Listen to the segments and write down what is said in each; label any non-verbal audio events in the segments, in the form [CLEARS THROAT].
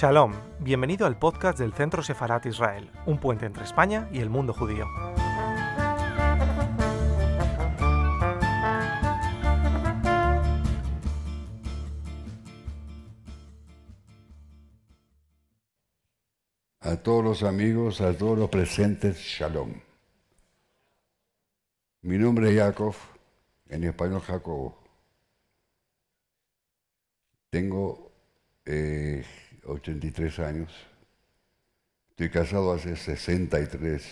Shalom, bienvenido al podcast del Centro Sefarat Israel, un puente entre España y el mundo judío. A todos los amigos, a todos los presentes, Shalom. Mi nombre es Jacob, en español Jacobo. Tengo eh, 83 años. Estoy casado hace 63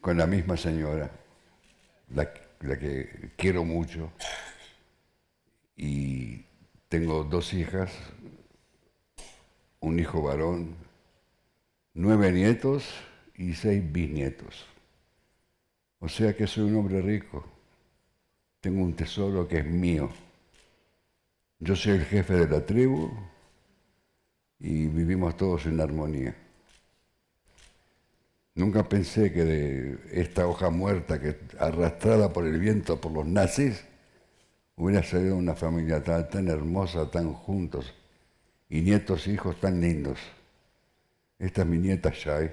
con la misma señora, la, la que quiero mucho. Y tengo dos hijas, un hijo varón, nueve nietos y seis bisnietos. O sea que soy un hombre rico. Tengo un tesoro que es mío. Yo soy el jefe de la tribu y vivimos todos en armonía. Nunca pensé que de esta hoja muerta que arrastrada por el viento por los nazis hubiera salido una familia tan, tan hermosa, tan juntos, y nietos e hijos tan lindos. Esta es mi nieta Shai,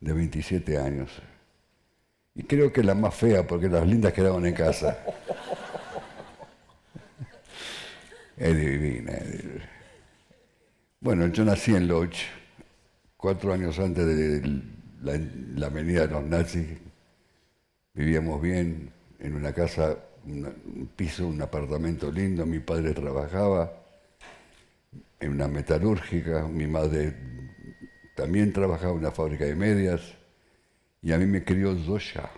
de 27 años. Y creo que la más fea, porque las lindas quedaban en casa. [LAUGHS] Es divina. Es divina. Bueno, yo nací en Lodz, cuatro años antes de la, la, venida de los nazis. Vivíamos bien en una casa, un piso, un apartamento lindo. Mi padre trabajaba en una metalúrgica, mi madre también trabajaba en una fábrica de medias. Y a mí me crió Zosha,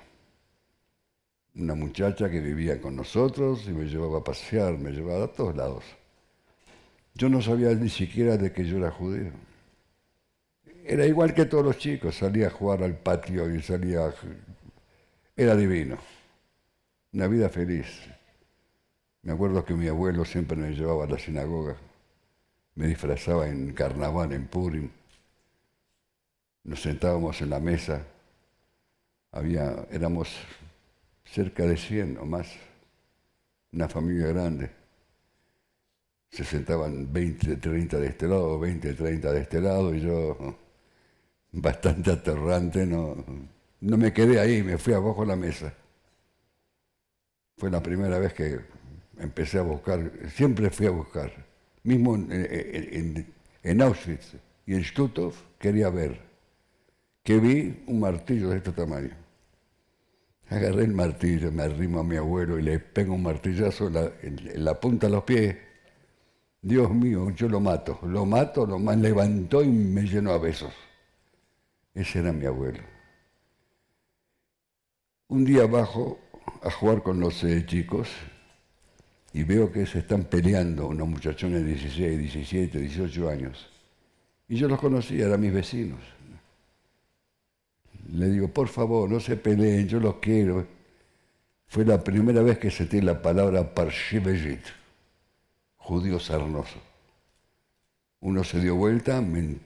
una muchacha que vivía con nosotros y me llevaba a pasear, me llevaba a todos lados. Yo no sabía ni siquiera de que yo era judío. Era igual que todos los chicos, salía a jugar al patio y salía... Era divino, una vida feliz. Me acuerdo que mi abuelo siempre me llevaba a la sinagoga, me disfrazaba en carnaval, en Purim. Nos sentábamos en la mesa, había, éramos cerca de 100 o más, una familia grande se sentaban 20, 30 de este lado, 20, 30 de este lado, y yo, bastante aterrante, no, no me quedé ahí, me fui abajo de la mesa. Fue la primera vez que empecé a buscar, siempre fui a buscar, mismo en, en, en Auschwitz y en Stutthof quería ver, que vi un martillo de este tamaño. Agarré el martillo, me arrimo a mi abuelo y le pego un martillazo en la, en la punta de los pies Dios mío, yo lo mato, lo mato, lo más levantó y me llenó a besos. Ese era mi abuelo. Un día bajo a jugar con los eh, chicos y veo que se están peleando unos muchachones de 16, 17, 18 años. Y yo los conocía, eran mis vecinos. Le digo, por favor, no se peleen, yo los quiero. Fue la primera vez que se tiene la palabra parshivejit judío sarnoso. Uno se dio vuelta, me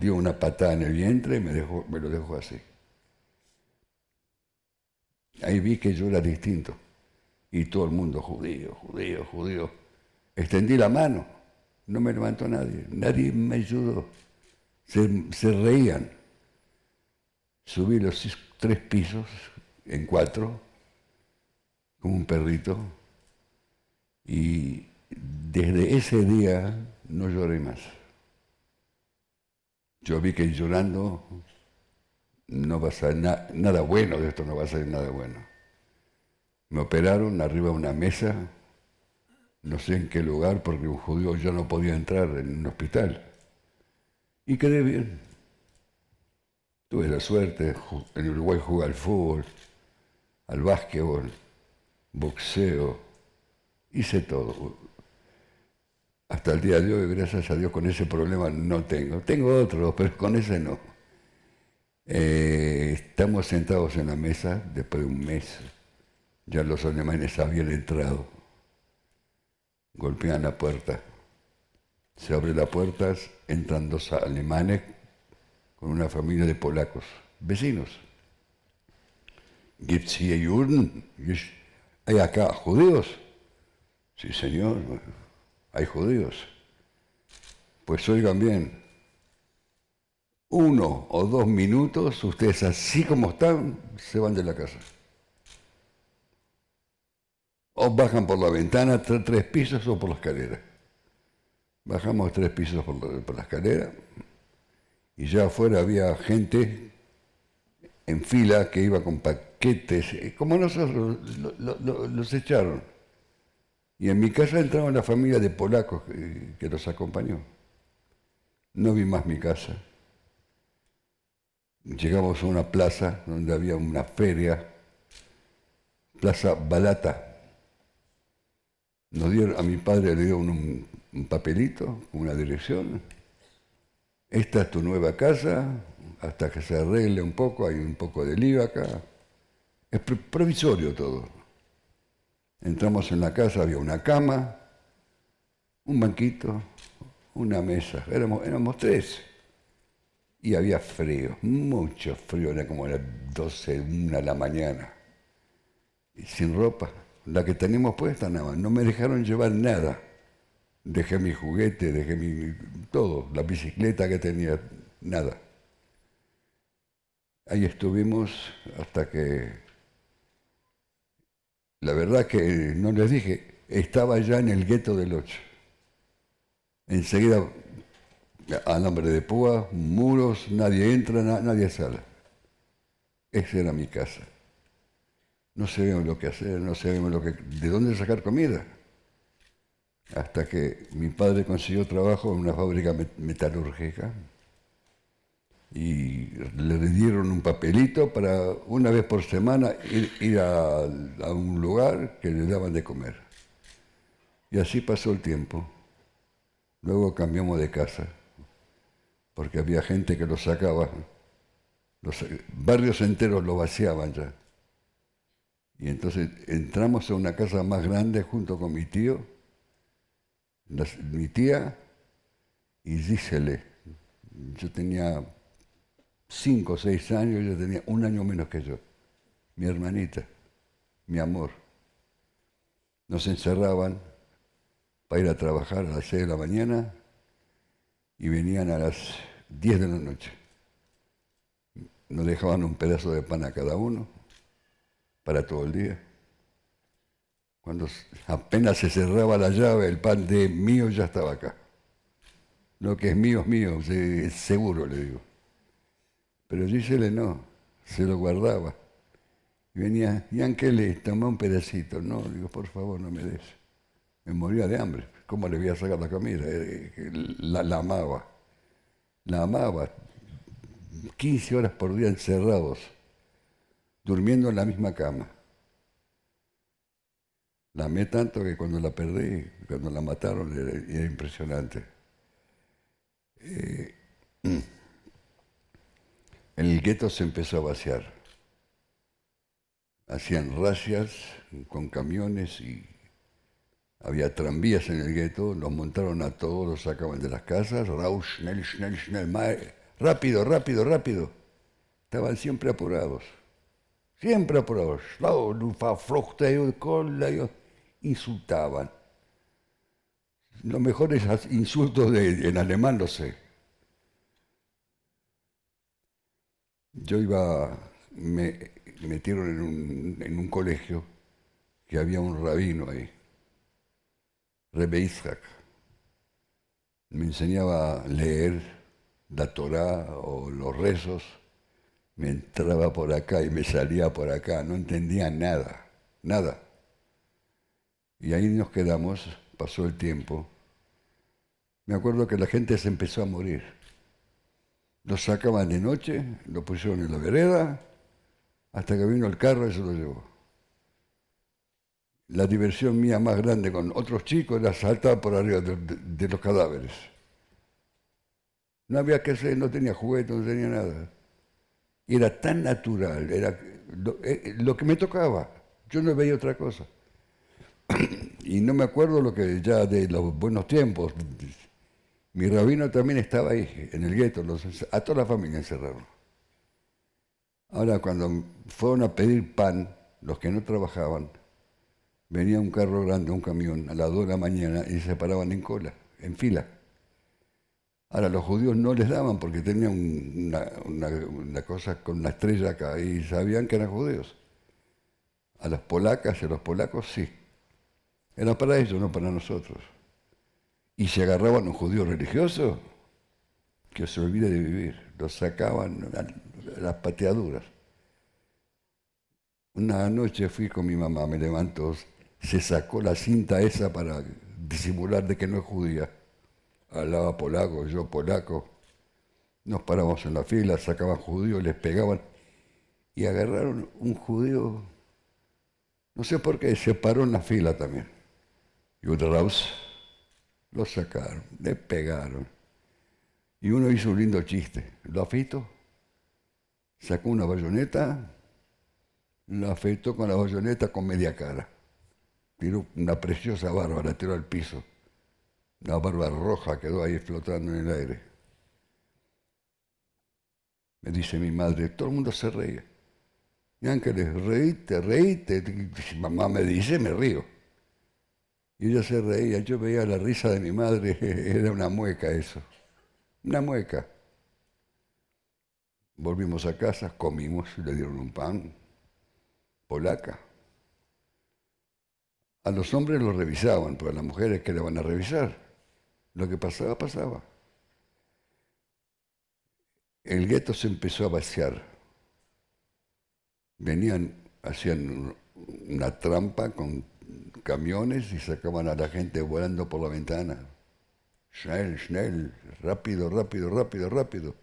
dio una patada en el vientre y me, lo dejó así. Ahí vi que yo era distinto. Y todo el mundo, judío, judío, judío. Extendí la mano, no me levantó nadie, nadie me ayudó. Se, se reían. Subí los tres pisos en cuatro, como un perrito, y desde ese día no lloré más. Yo vi que llorando no va a salir nada bueno de esto, no va a salir nada bueno. Me operaron arriba de una mesa, no sé en qué lugar, porque un judío ya no podía entrar en un hospital. Y quedé bien. Tuve la suerte, en Uruguay jugué al fútbol, al básquetbol, boxeo, hice todo hasta el día de hoy, gracias a Dios, con ese problema no tengo. Tengo otro, [LAUGHS] pero con ese no. Eh, estamos sentados en la mesa después de un mes. Ya los alemanes habían entrado. Golpean la puerta. Se abre la puerta, entran dos alemanes con una familia de polacos, vecinos. ¿Gibt's hier? ¿Hay acá judíos? Sí, señor hay judíos. Pues oigan bien, uno o dos minutos, ustedes así como están, se van de la casa. O bajan por la ventana tres pisos o por la escalera. Bajamos tres pisos por la, escalera y ya afuera había gente en fila que iba con paquetes, como nosotros los echaron. Y en mi casa entraba una familia de polacos que, que los acompañó. No vi más mi casa. Llegamos a una plaza donde había una feria, Plaza Balata. Nos dieron, a mi padre le dio un, papelito una dirección. Esta es tu nueva casa, hasta que se arregle un poco, hay un poco de lío acá. Es provisorio todo. Entramos en la casa, había una cama, un banquito, una mesa. Éramos, éramos tres. Y había frío, mucho frío, era como las 12, una de la mañana. Y sin ropa, la que teníamos puesta nada más. No me dejaron llevar nada. Dejé mi juguete, dejé mi, todo, la bicicleta que tenía, nada. Ahí estuvimos hasta que, la verdad que no les dije, estaba ya en el gueto del 8. Enseguida alambre de púa, muros, nadie entra, nadie sale. Esa era mi casa. No sabíamos lo que hacer, no sabíamos lo que, de dónde sacar comida. Hasta que mi padre consiguió trabajo en una fábrica metalúrgica y le dieron un papelito para una vez por semana ir, a, un lugar que le daban de comer. Y así pasó el tiempo. Luego cambiamos de casa porque había gente que lo sacaba, los barrios enteros lo vaciaban ya. Y entonces entramos a una casa más grande junto con mi tío, mi tía y dísele, yo tenía cinco o seis años, ella tenía un año menos que yo, mi hermanita, mi amor. Nos encerraban para ir a trabajar a las seis de la mañana y venían a las 10 de la noche. Nos dejaban un pedazo de pan a cada uno para todo el día. Cuando apenas se cerraba la llave, el pan de mío ya estaba acá. Lo que es mío es mío, seguro le digo. Pero Gisele no, se lo guardaba. Y venía, y le tomó un pedacito. No, digo, por favor, no me des. Me moría de hambre. ¿Cómo le voy a sacar la comida? Eh, la, la amaba. La amaba. 15 horas por día encerrados, durmiendo en la misma cama. La amé tanto que cuando la perdí, cuando la mataron, era, impresionante. Eh, el gueto se empezó a vaciar. Hacían racias con camiones y había tranvías en el gueto, los montaron a todos, los sacaban de las casas, Rausch, schnell, schnell, schnell, rápido, rápido, rápido. Estaban siempre apurados, siempre apurados. Insultaban. Los mejores insultos de, en alemán lo sé. Yo iba, me metieron en un, colegio que había un rabino ahí Rebe Isaac. Me enseñaba a leer la Torá o los rezos. Me entraba por acá y me salía por acá. No entendía nada, nada. Y ahí nos quedamos, pasó el tiempo. Me acuerdo que la gente se empezó a morir. Lo sacaban de noche, lo pusieron en la vereda, hasta que vino el carro y se lo llevó la diversión mía más grande con otros chicos era saltar por arriba de, los cadáveres. No había que hacer, no tenía juguetes, no tenía nada. era tan natural, era eh, lo, que me tocaba. Yo no veía otra cosa. [CLEARS THROAT] y no me acuerdo lo que ya de los buenos tiempos. Mi rabino también estaba ahí, en el gueto, a toda la familia encerraron. Ahora, cuando fueron a pedir pan, los que no trabajaban, venía un carro grande, un camión, a las 2 de la mañana y se paraban en cola, en fila. Ahora, los judíos no les daban porque tenían una, cosa con una estrella acá y sabían que eran judíos. A las polacas y a los polacos sí. Era para ellos, no para nosotros. Y se agarraban a un judío religioso, que se olvide de vivir. Los sacaban a las pateaduras. Una noche fui con mi mamá, me levantó, se sacó la cinta esa para disimular de que no es judía. Hablaba polaco, yo polaco. Nos paramos en la fila, sacaban judíos, les pegaban y agarraron un judío, no sé por qué, se paró en la fila también. Y Raus lo sacaron, le pegaron. Y uno hizo un lindo chiste. Lo afeitó, sacó una bayoneta, lo afeitó con la bayoneta con media cara. Tiró una preciosa barba, la tiró al piso. Una barba roja quedó ahí flotando en el aire. Me dice mi madre, todo el mundo se reía. Y Ángeles, reíte, reíte. mamá me dice, me río. Y ella se reía, yo veía la risa de mi madre, [LAUGHS] era una mueca eso, una mueca. Volvimos a casa, comimos, le dieron un pan, polaca. A los hombres los revisaban, pero a las mujeres que le van a revisar. Lo que pasaba, pasaba. El gueto se empezó a vaciar. Venían, hacían una trampa con camiones y sacaban a la gente volando por la ventana. Schnell, schnell, rápido, rápido, rápido, rápido.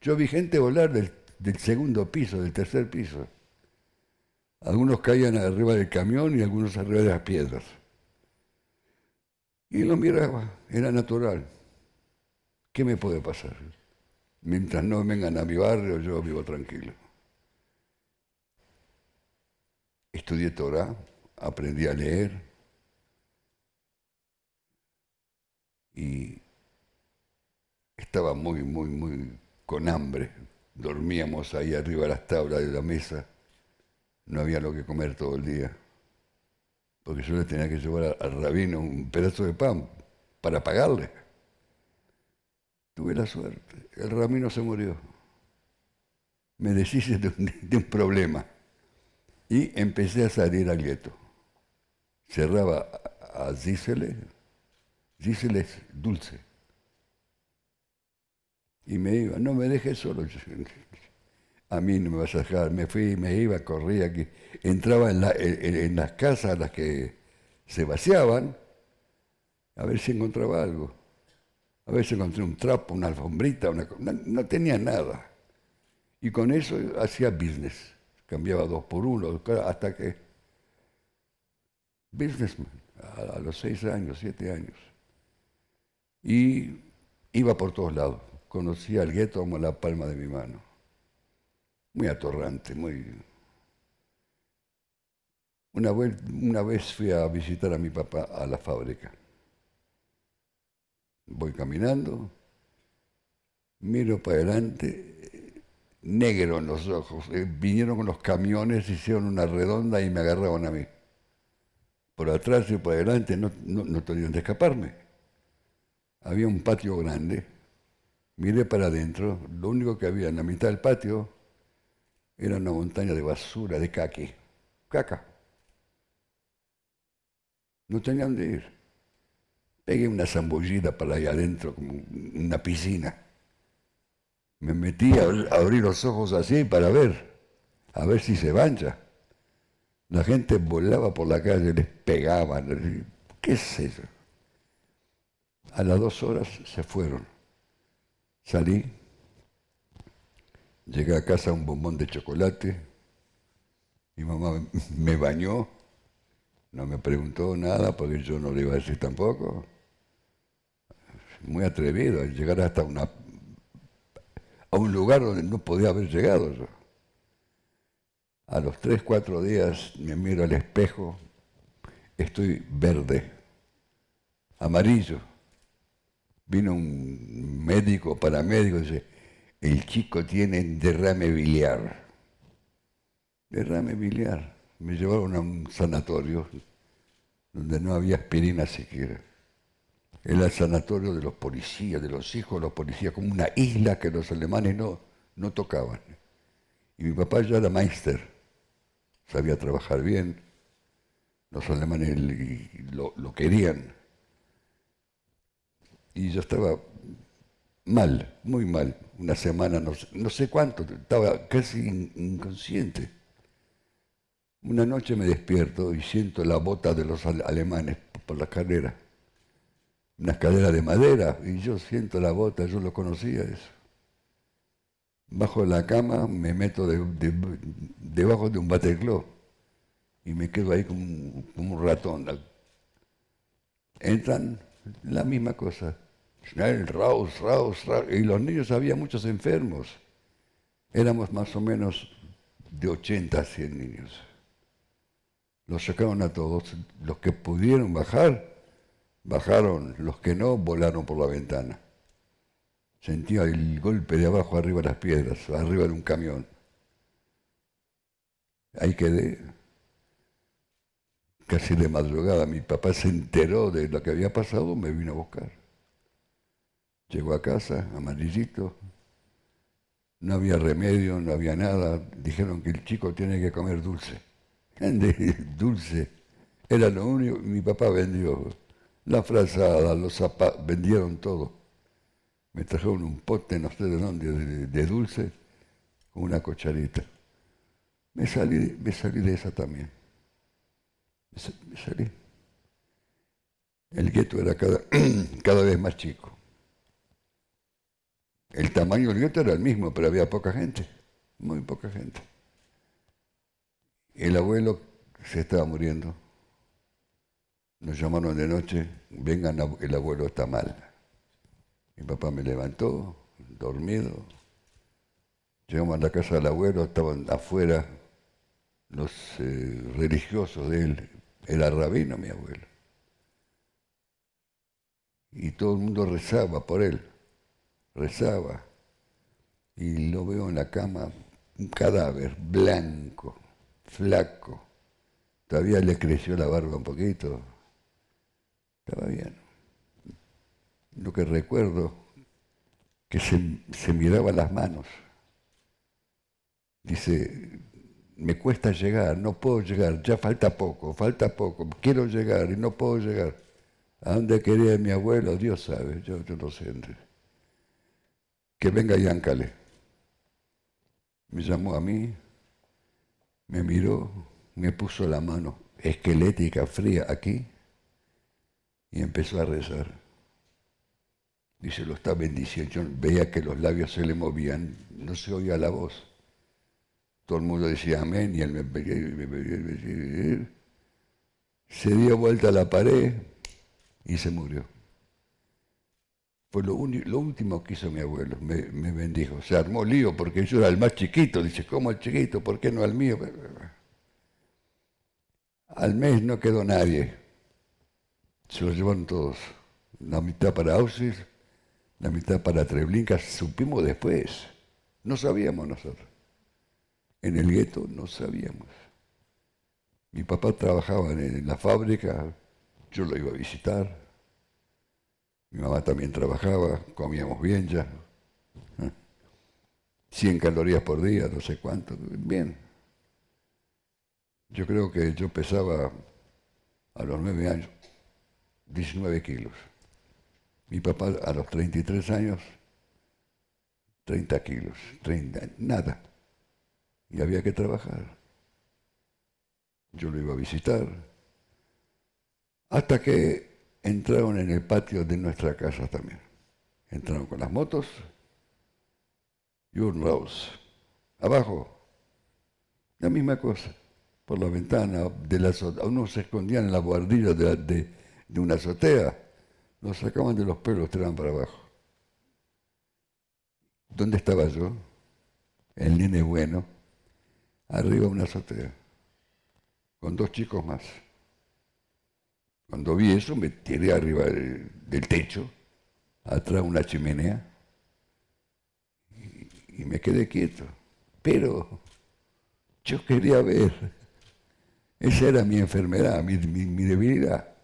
Yo vi gente volar del, segundo piso, del tercer piso. Algunos caían arriba del camión y algunos arriba de las piedras. Y lo miraba, era natural. ¿Qué me puede pasar? Mientras no vengan a mi barrio, yo vivo tranquilo. Estudié Torah, aprendí a leer y estaba muy, muy, muy con hambre. Dormíamos ahí arriba de las tablas de la mesa, no había lo que comer todo el día, porque yo le tenía que llevar al rabino un pedazo de pan para pagarle. Tuve la suerte, el rabino se murió. Me deshice de un, problema y empecé a salir al gueto cerraba a Zícele, Zícele es dulce. Y me iba, no me dejes solo. A mí no me vas a dejar. Me fui, me iba, corría, aquí. entraba en, las casas a las que se vaciaban, a ver si encontraba algo. A si encontré un trapo, una alfombrita, una, no, no tenía nada. Y con eso hacía business. Cambiaba dos por uno, hasta que businessman, a, los seis años, siete años. Y iba por todos lados. Conocía el gueto como la palma de mi mano. Muy atorrante, muy... Una vez, una vez fui a visitar a mi papá a la fábrica. Voy caminando, miro para adelante, negro en los ojos. Eh, vinieron con los camiones, hicieron una redonda y me agarraban a mí por atrás y por adelante, no, no, tenían de escaparme. Había un patio grande, miré para adentro, lo único que había en la mitad del patio era una montaña de basura, de caqui, caca. No tenían de ir. Pegué una zambullida para ahí adentro, como una piscina. Me metí a abrir los ojos así para ver, a ver si se mancha. La gente volaba por la calle, les pegaban. ¿Qué es eso? A las dos horas se fueron. Salí, llegué a casa un bombón de chocolate, mi mamá me bañó, no me preguntó nada porque yo no le iba a decir tampoco. Muy atrevido, llegar hasta una, a un lugar donde no podía haber llegado yo. A los tres, cuatro días me miro al espejo, estoy verde, amarillo. Vino un médico, paramédico, y dice, el chico tiene derrame biliar. Derrame biliar. Me llevaron a un sanatorio donde no había aspirina siquiera. Era el sanatorio de los policías, de los hijos de los policías, como una isla que los alemanes no, no tocaban. Y mi papá ya era meister, sabía trabajar bien, los alemanes lo, querían. Y yo estaba mal, muy mal, una semana, no, sé cuánto, estaba casi inconsciente. Una noche me despierto y siento la bota de los alemanes por la escalera. Una escalera de madera y yo siento la bota, yo lo conocía eso. Bajo la cama me meto debajo de un batecló y me quedo ahí como un ratón. Entran, la misma cosa Schnell, raus, raus, raus. Y los niños había muchos enfermos. Éramos más o menos de 80 a 100 niños. Los sacaron a todos. Los que pudieron bajar, bajaron. Los que no, volaron por la ventana. Sentía el golpe de abajo arriba de las piedras, arriba de un camión. Ahí quedé. Casi de madrugada mi papá se enteró de lo que había pasado, me vino a buscar. Llegó a casa, amarillito, no había remedio, no había nada. Dijeron que el chico tiene que comer dulce. [LAUGHS] dulce. Era lo único. Mi papá vendió la frazada, los zapatos, vendieron todo. Me trajeron un pote, no sé de dónde, de, dulce, con una cocharita. Me salí, me salí de esa también. Me salí. El gueto era cada, [CLEARS THROAT] cada vez más chico. El tamaño del gueto era el mismo, pero había poca gente, muy poca gente. El abuelo se estaba muriendo. Nos llamaron de noche, vengan, el abuelo está mal. Mi papá me levantó, dormido. Llegamos a la casa del abuelo, estaban afuera los eh, religiosos de él. Era rabino mi abuelo. Y todo el mundo rezaba por él rezaba y lo veo en la cama, un cadáver blanco, flaco. Todavía le creció la barba un poquito. Estaba bien. Lo que recuerdo, que se, se miraba las manos. Dice, me cuesta llegar, no puedo llegar, ya falta poco, falta poco, quiero llegar y no puedo llegar. ¿A dónde quería mi abuelo? Dios sabe, yo, yo no sé que venga Yancale. Me llamó a mí, me miró, me puso la mano esquelética, fría, aquí, y empezó a rezar. Dice, lo está bendiciendo. Yo veía que los labios se le movían, no se oía la voz. Todo el mundo decía amén y él me... Se dio vuelta a la pared y se murió. Fue lo, último que hizo mi abuelo, me, bendijo. Se armó lío porque yo era el más chiquito. Dice, ¿cómo el chiquito? ¿Por qué no el mío? Al mes no quedó nadie. Se lo llevaron todos. La mitad para Auschwitz, la mitad para Treblinka. Supimos después. No sabíamos nosotros. En el gueto no sabíamos. Mi papá trabajaba en la fábrica, yo lo iba a visitar. Mi mamá también trabajaba, comíamos bien ya. 100 calorías por día, no sé cuánto. Bien. Yo creo que yo pesaba a los 9 años 19 kilos. Mi papá a los 33 años 30 kilos, 30, nada. Y había que trabajar. Yo lo iba a visitar. Hasta que entraron en el patio de nuestra casa también. Entraron con las motos y un Rose. Abajo, la misma cosa, por la ventana de la Unos se escondían en la guardilla de, una azotea, los sacaban de los pelos, tiraban para abajo. ¿Dónde estaba yo? El nene bueno, arriba una azotea, con dos chicos más. Cuando vi eso me tiré arriba del, techo, atrás una chimenea, y, me quedé quieto. Pero yo quería ver, esa era mi enfermedad, mi, debilidad.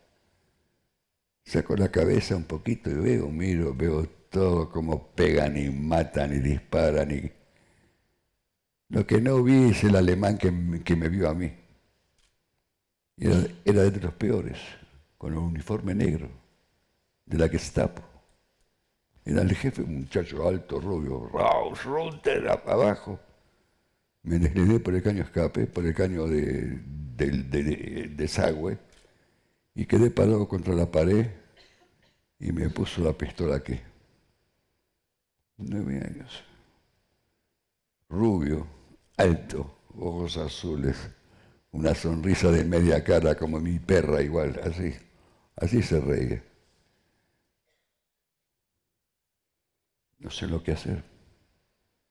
Saco la cabeza un poquito y veo, miro, veo todo como pegan y matan y disparan. Y... Lo que no vi es el alemán que, me vio a mí. Era, era de los peores, con un uniforme negro, de la Gestapo. Era el jefe, un muchacho alto, rubio, Raus, Runter, abajo. Me desligué por el caño escape, por el caño de, de, desagüe, y quedé parado contra la pared y me puso la pistola aquí. Nueve años. Rubio, alto, ojos azules, una sonrisa de media cara como mi perra igual, así, así se reía. No sé lo que hacer.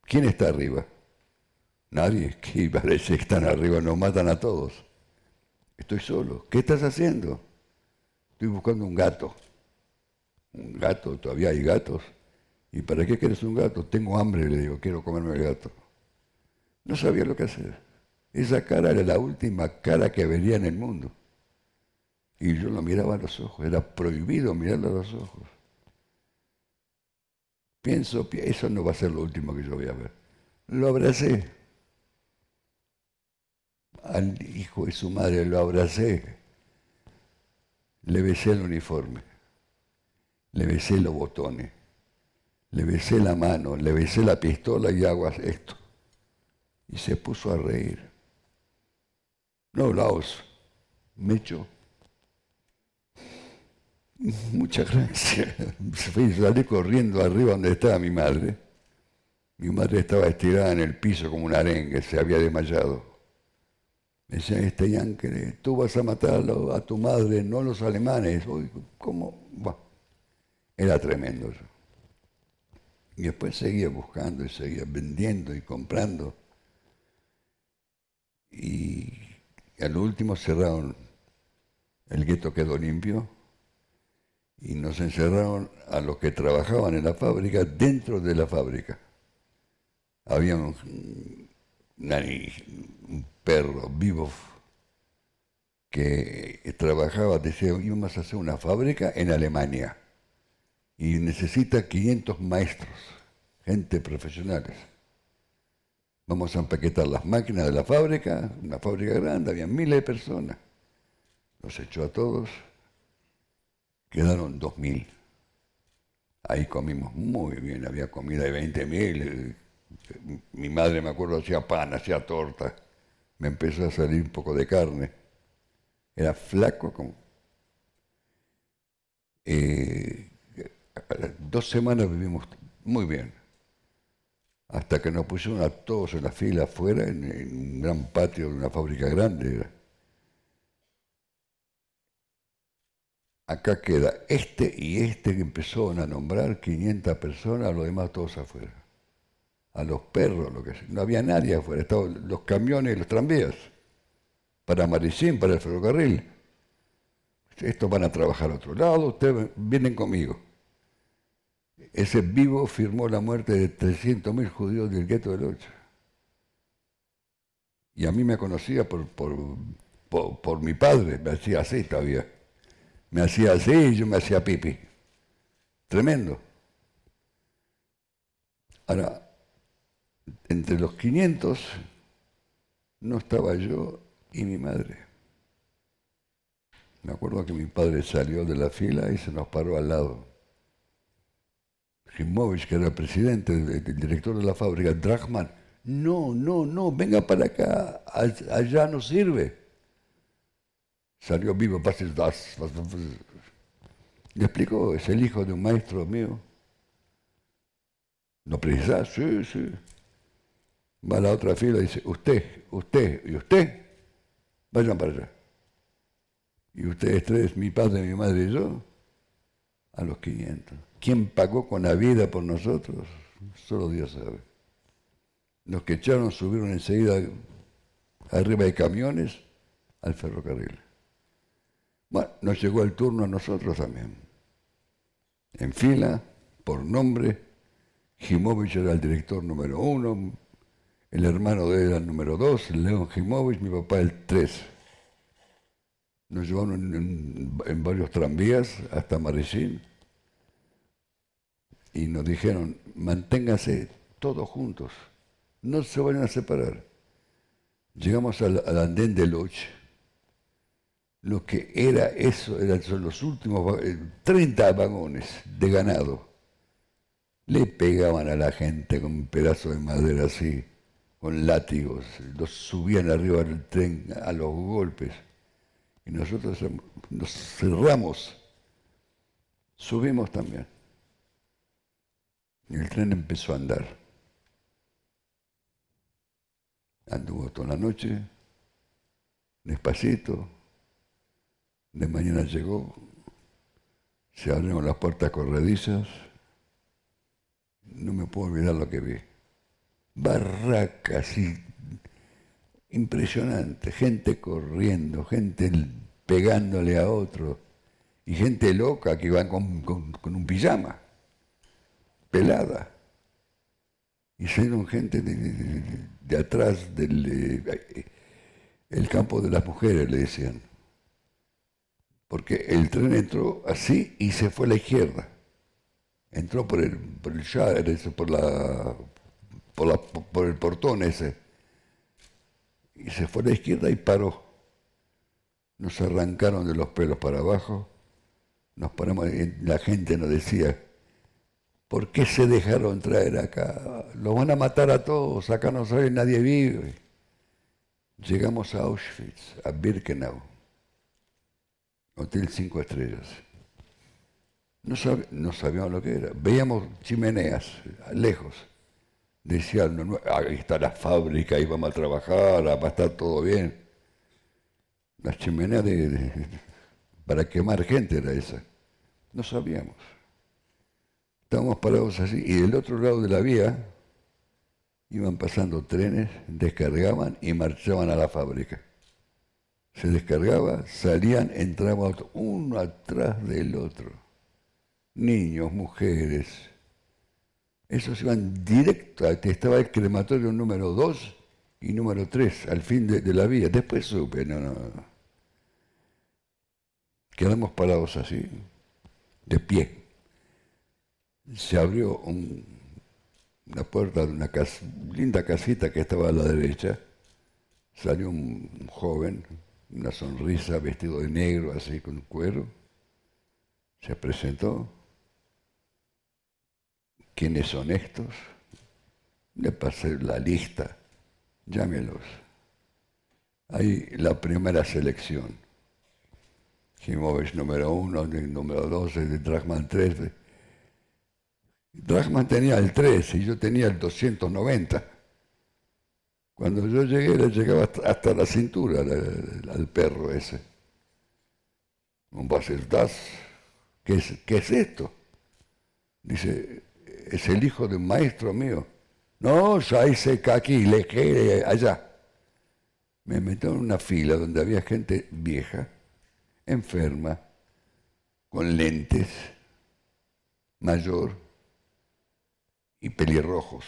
¿Quién está arriba? Nadie. Que parece que están arriba, nos matan a todos. Estoy solo. ¿Qué estás haciendo? Estoy buscando un gato. Un gato, todavía hay gatos. ¿Y para qué quieres un gato? Tengo hambre, le digo, quiero comerme el gato. No sabía lo que hacer. Esa cara era la última cara que vería en el mundo. Y yo lo miraba a los ojos, era prohibido mirarlo a los ojos. Pienso, eso no va a ser lo último que yo voy a ver. Lo abracé. Al hijo de su madre lo abracé. Le besé el uniforme. Le besé los botones. Le besé la mano. Le besé la pistola y hago esto. Y se puso a reír. No, Laos. Me echó. Muchas gracias. [LAUGHS] Salí corriendo arriba donde estaba mi madre. Mi madre estaba estirada en el piso como un arengue, se había desmayado. Decía, este Yankee, tú vas a matar a tu madre, no los alemanes. ¿Cómo? era tremendo Y después seguía buscando y seguía vendiendo y comprando. Y al último cerraron, el gueto quedó limpio y nos encerraron a los que trabajaban en la fábrica dentro de la fábrica. Había un, perro vivo que trabajaba, decía, íbamos a hacer una fábrica en Alemania y necesita 500 maestros, gente profesionales. Vamos a empaquetar las máquinas de la fábrica, una fábrica grande, había miles de personas. Los echó a todos quedaron 2.000. Ahí comimos muy bien, había comida de 20.000. Mi madre, me acuerdo, hacía pan, hacía torta. Me empezó a salir un poco de carne. Era flaco como... Eh, dos semanas vivimos muy bien. Hasta que nos pusieron a todos en la fila afuera, en, un gran patio de una fábrica grande. acá queda este y este que empezó a nombrar 500 personas, los demás todos afuera. A los perros, lo que sea. No había nadie afuera, estaban los camiones y los tranvías. Para Maricín, para el ferrocarril. Estos van a trabajar a otro lado, ustedes vienen conmigo. Ese vivo firmó la muerte de 300.000 judíos del gueto del 8. Y a mí me conocía por, por, por mi padre, me hacía así todavía me hacía así y yo me hacía pipi. Tremendo. Ahora, entre los 500 no estaba yo y mi madre. Me acuerdo que mi padre salió de la fila y se nos paró al lado. Jimovich, que era el presidente, el director de la fábrica, Drachman, no, no, no, venga para acá, allá no sirve. Salió vivo, das. Le explicó, es el hijo de un maestro mío. ¿No precisa? Sí, sí. Va a la otra fila y dice, usted, usted y usted, vayan para allá. Y ustedes tres, mi padre, mi madre y yo, a los 500. ¿Quién pagó con la vida por nosotros? Solo Dios sabe. Los que echaron subieron enseguida arriba de camiones al ferrocarril. Bueno, nos llegó el turno a nosotros también. En fila, por nombre, Jimovich era el director número uno, el hermano de él era el número dos, León Jimovich, mi papá el tres. Nos llevaron en, varios tranvías hasta Marillín y nos dijeron, manténganse todos juntos, no se vayan a separar. Llegamos al, andén de Loche. Lo que era eso, eran son los últimos 30 eh, vagones de ganado. Le pegaban a la gente con un pedazo de madera así, con látigos, los subían arriba del tren a los golpes. Y nosotros nos cerramos, subimos también. Y el tren empezó a andar. Anduvo toda la noche, despacito. De mañana llegó, se abrieron las puertas corredizas. No me puedo olvidar lo que vi. Barracas y impresionante, gente corriendo, gente pegándole a otro y gente loca que iba con, un pijama, pelada. Y salieron gente de, atrás del eh, el campo de las mujeres, le decían. Porque el tren entró así y se fue a la izquierda. Entró por el, por el por la, por, el portón ese. Y se fue a la izquierda y paró. Nos arrancaron de los pelos para abajo. Nos paramos, la gente nos decía, ¿Por qué se dejaron traer acá? Los van a matar a todos, acá no sabe nadie vive. Llegamos a Auschwitz, a Birkenau, hotel cinco estrellas. No, sabíamos lo que era. Veíamos chimeneas, lejos. Decían, ahí está la fábrica, ahí vamos a trabajar, va a estar todo bien. Las chimeneas para quemar gente era esa. No sabíamos. Estábamos parados así y del otro lado de la vía iban pasando trenes, descargaban y marchaban a la fábrica. Se descargaba, salían, entraban uno atrás del otro. Niños, mujeres. Esos iban directo, estaba el crematorio número 2 y número 3 al fin de, la vía. Después supe, no, no. Quedamos parados así, de pie se abrió una puerta de una linda casita que estaba a la derecha. Salió un, joven, una sonrisa, vestido de negro, así con cuero. Se presentó. ¿Quiénes son estos? Le pasé la lista. Llámelos. Ahí la primera selección. Jimovich número uno, número dos, de Dragman tres. Dragman tenía el 13 y yo tenía el 290. Cuando yo llegué, le llegaba hasta, la cintura al, perro ese. Un das, ¿qué es, ¿qué es esto? Dice, es el hijo de un maestro mío. No, hice aquí, le quedé allá. Me metió en una fila donde había gente vieja, enferma, con lentes, mayor, y pelirrojos.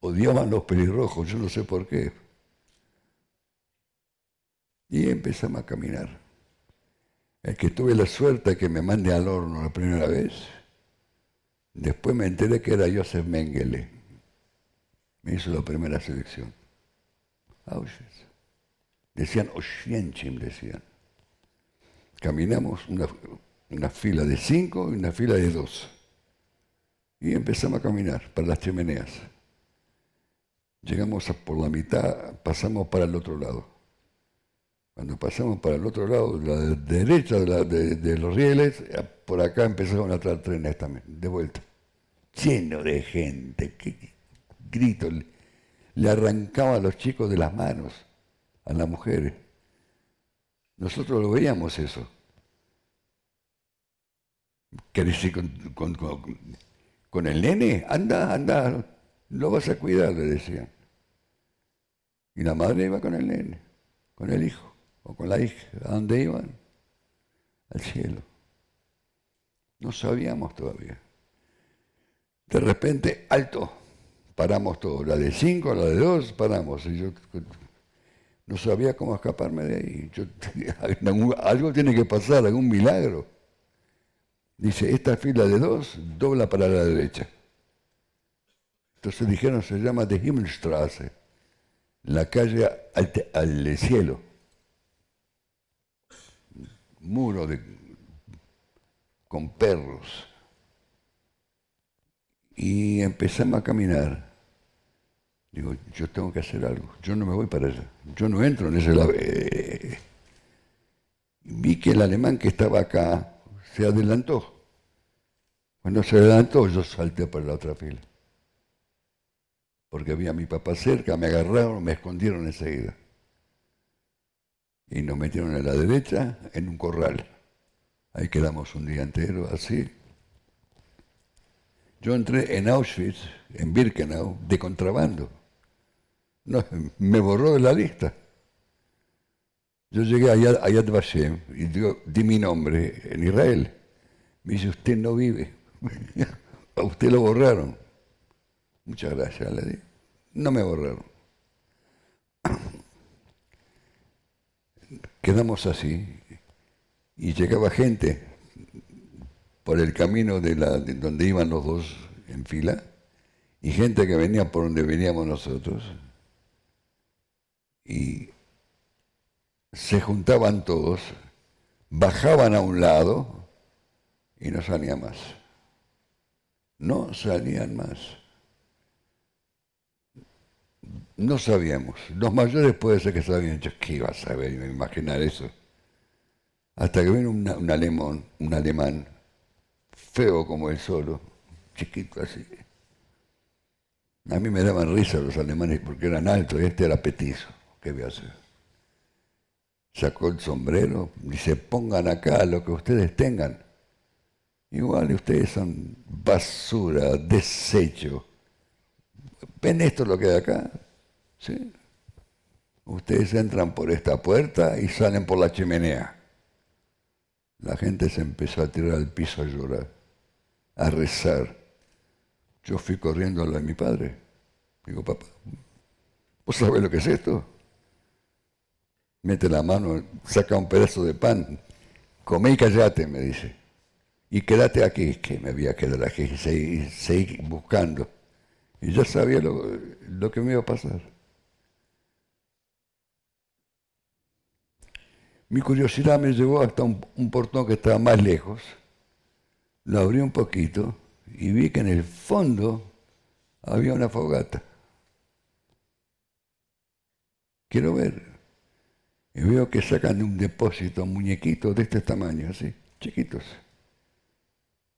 Odiaban los pelirrojos, yo no sé por qué. Y empezamos a caminar. El que tuve la suerte de que me mande al horno la primera vez, después me enteré que era Joseph Mengele. Me hizo la primera selección. Auschwitz. Decían Oshienchim, decían. Caminamos una, una fila de cinco y una fila de dos. Y empezamos a caminar para las chimeneas. Llegamos por la mitad, pasamos para el otro lado. Cuando pasamos para el otro lado, la derecha de, los rieles, por acá empezaron a entrar trenes también, de vuelta. Lleno de gente, qué grito. Le arrancaba a los chicos de las manos, a las mujeres. Nosotros lo veíamos eso. ¿Querés ir con, con el nene, anda, anda, lo vas a cuidar, le decían. Y la madre iba con el nene, con el hijo, o con la hija. ¿A dónde iban? Al cielo. No sabíamos todavía. De repente, alto, paramos todo. La de cinco, la de dos, paramos. Y yo No sabía cómo escaparme de ahí. [LAUGHS] algo tiene que pasar, algún milagro. Dice, esta fila de dos dobla para la derecha. Entonces dijeron, se llama de Himmelstraße, la calle al, cielo. Muro de, con perros. Y empezamos a caminar. Digo, yo tengo que hacer algo. Yo no me voy para allá. Yo no entro en ese lado. Eh, vi que el alemán que estaba acá se adelantó. Cuando se adelantó, yo salté por la otra fila. Porque vi a mi papá cerca, me agarraron, me escondieron enseguida. Y nos metieron a la derecha en un corral. Ahí quedamos un día entero, así. Yo entré en Auschwitz, en Birkenau, de contrabando. No, me borró de la lista. Yo llegué a Yad, Vashem y digo, di mi nombre en Israel. Me dice, usted no vive. [LAUGHS] a usted lo borraron. Muchas gracias, le di. No me borraron. Quedamos así y llegaba gente por el camino de, la, de donde iban los dos en fila y gente que venía por donde veníamos nosotros y se juntaban todos, bajaban a un lado y no salía más. No salían más. No sabíamos. Los mayores puede ser que sabían, yo qué iba a saber y imaginar eso. Hasta que vino un alemán, un alemán, feo como él solo, chiquito así. A mí me daban risa los alemanes porque eran altos y este era petizo. ¿Qué voy a hacer? Sacó el sombrero, dice, pongan acá lo que ustedes tengan. Igual ustedes son basura, desecho. ¿Ven esto lo que hay acá? ¿Sí? Ustedes entran por esta puerta y salen por la chimenea. La gente se empezó a tirar al piso a llorar, a rezar. Yo fui corriendo a lo de mi padre. Digo, papá, ¿vos sabés lo que es esto? mete la mano, saca un pedazo de pan, come y callate, me dice. Y quédate aquí, que me voy a quedar aquí, y seguir, buscando. Y ya sabía lo, que me iba a pasar. Mi curiosidad me llevó hasta un, portón que estaba más lejos. Lo abrí un poquito y vi que en el fondo había una fogata. Quiero ver y veo que sacan de un depósito muñequitos de este tamaño, así, chiquitos.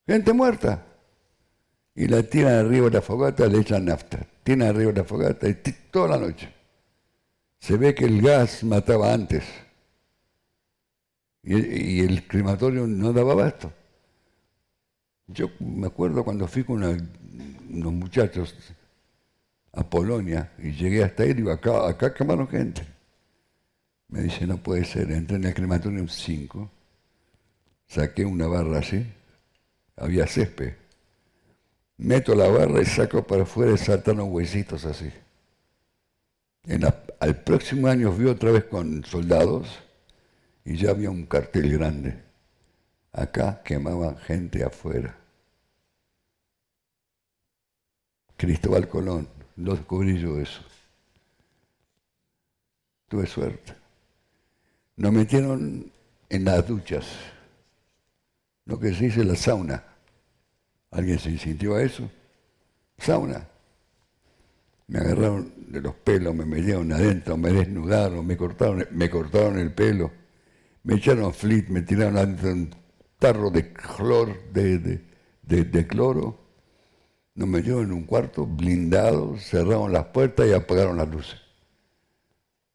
Gente muerta. Y la tiran arriba de la fogata, le echan nafta. Tiran arriba de la fogata y toda la noche. Se ve que el gas mataba antes. Y, el crematorio no daba abasto. Yo me acuerdo cuando fui con unos muchachos a Polonia y llegué hasta ahí, digo, acá, acá quemaron gente. Me dice, no puede ser. Entré en el crematorio 5, saqué una barra así, había césped. Meto la barra y saco para afuera y saltan los huesitos así. al próximo año vi otra vez con soldados y ya había un cartel grande. Acá quemaban gente afuera. Cristóbal Colón, lo descubrí yo eso. Tuve suerte. Nos metieron en las duchas, lo que se dice la sauna. ¿Alguien se sintió a eso? Sauna. Me agarraron de los pelos, me metieron adentro, me desnudaron, me cortaron, me cortaron el pelo, me echaron flit, me tiraron un tarro de clor, de, de cloro, nos metieron en un cuarto blindado, cerraron las puertas y apagaron las luces.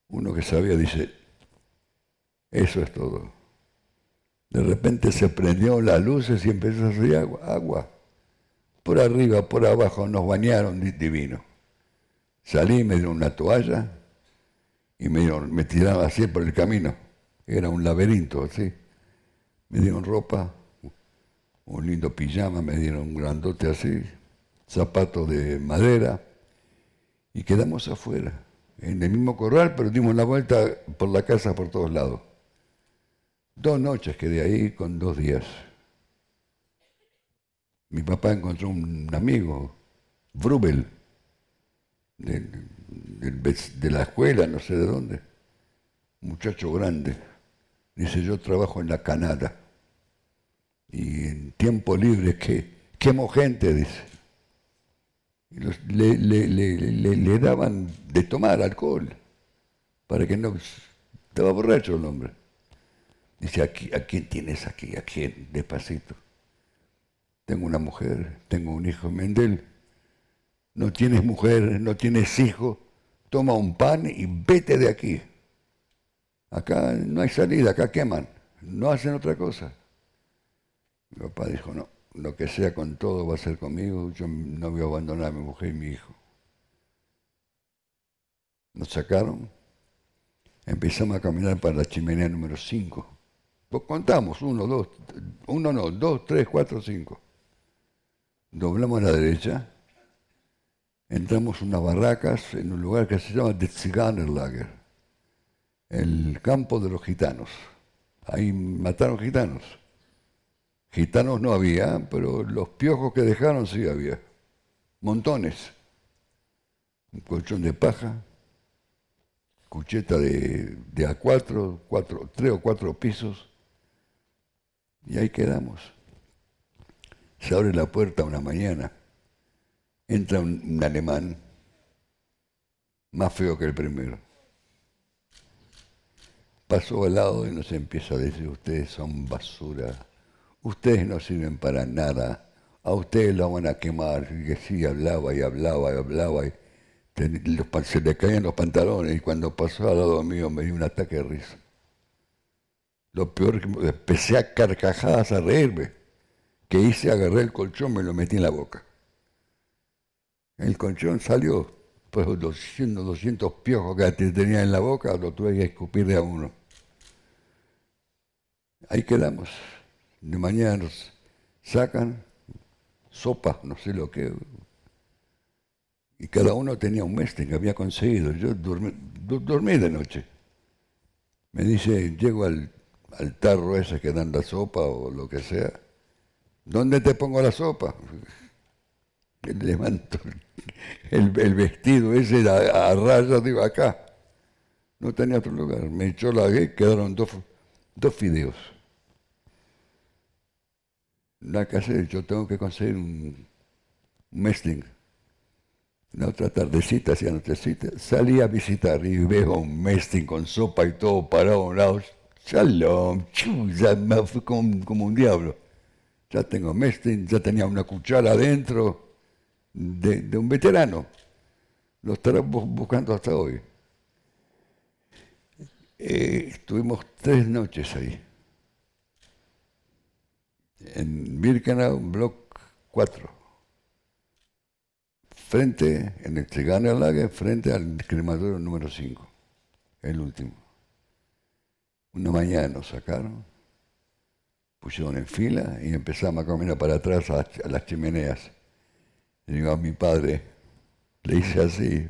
Uno que sabía dice, eso es todo. De repente se prendieron las luces y empezó a salir agua, agua. Por arriba, por abajo, nos bañaron divino. Salí, me dieron una toalla y me, dieron, me tiraron así por el camino. Era un laberinto, así. Me dieron ropa, un lindo pijama, me dieron un grandote así, zapatos de madera y quedamos afuera, en el mismo corral, pero dimos la vuelta por la casa por todos lados. Dos noches quedé ahí con dos días. Mi papá encontró un amigo, Brubel, de, la escuela, no sé de dónde, muchacho grande. Dice, yo trabajo en la Canada y en tiempo libre que quemo gente, dice. Y le, le, daban de tomar alcohol para que no... Estaba borracho el hombre. Dice, aquí, ¿a quién tienes aquí? ¿A quién? Despacito. Tengo una mujer, tengo un hijo. Mendel, no tienes mujer, no tienes hijo, toma un pan y vete de aquí. Acá no hay salida, acá queman, no hacen otra cosa. Mi papá dijo, no, lo que sea con todo va a ser conmigo, yo no voy a abandonar a mi mujer y mi hijo. Nos sacaron, empezamos a caminar para la chimenea número 5. Pues contamos, uno, dos, uno no, dos, tres, cuatro, cinco. Doblamos a la derecha, entramos unas barracas en un lugar que se llama Detziganerlager, el campo de los gitanos. Ahí mataron gitanos. Gitanos no había, pero los piojos que dejaron sí había. Montones. Un colchón de paja, cucheta de, a cuatro, cuatro, tres o cuatro pisos. Y ahí quedamos. Se abre la puerta una mañana. Entra un alemán, más feo que el primero. Pasó al lado y nos empieza a decir, ustedes son basura ustedes no sirven para nada, a ustedes lo van a quemar. Y que sí, hablaba y hablaba y hablaba y se le caían los pantalones y cuando pasó al lado mío me dio un ataque de risa. Lo peor que empecé a carcajadas a reírme. Que hice, agarré el colchón, me lo metí en la boca. El colchón salió, pues 200, 200 piojos que tenía en la boca, lo tuve que escupir de a uno. Ahí quedamos de mañana nos sacan sopa, no sé lo que. Y cada uno tenía un mes que había conseguido. Yo dormí, de noche. Me dice, llego al, tarro ese que dan la sopa o lo que sea. ¿Dónde te pongo la sopa? [LAUGHS] Le levanto el, vestido ese a, a, rayas, digo, acá. No tenía otro lugar. Me echó la guía quedaron dos, dos fideos la hacer, yo tengo que conseguir un, un La otra tardecita, hacia nochecita, salí a visitar y veo un mesting con sopa y todo parado a un lado. Shalom, ya me fui como, un diablo. Ya tengo mesting, ya tenía una cuchara adentro de, un veterano. Lo estaremos buscando hasta hoy. Eh, estuvimos tres noches ahí en Birkenau, Block 4. Frente, en el Lager, frente al crematorio número 5, el último. Una mañana nos sacaron, pusieron en fila y empezamos a caminar para atrás a, las chimeneas. Y digo a mi padre, le hice así.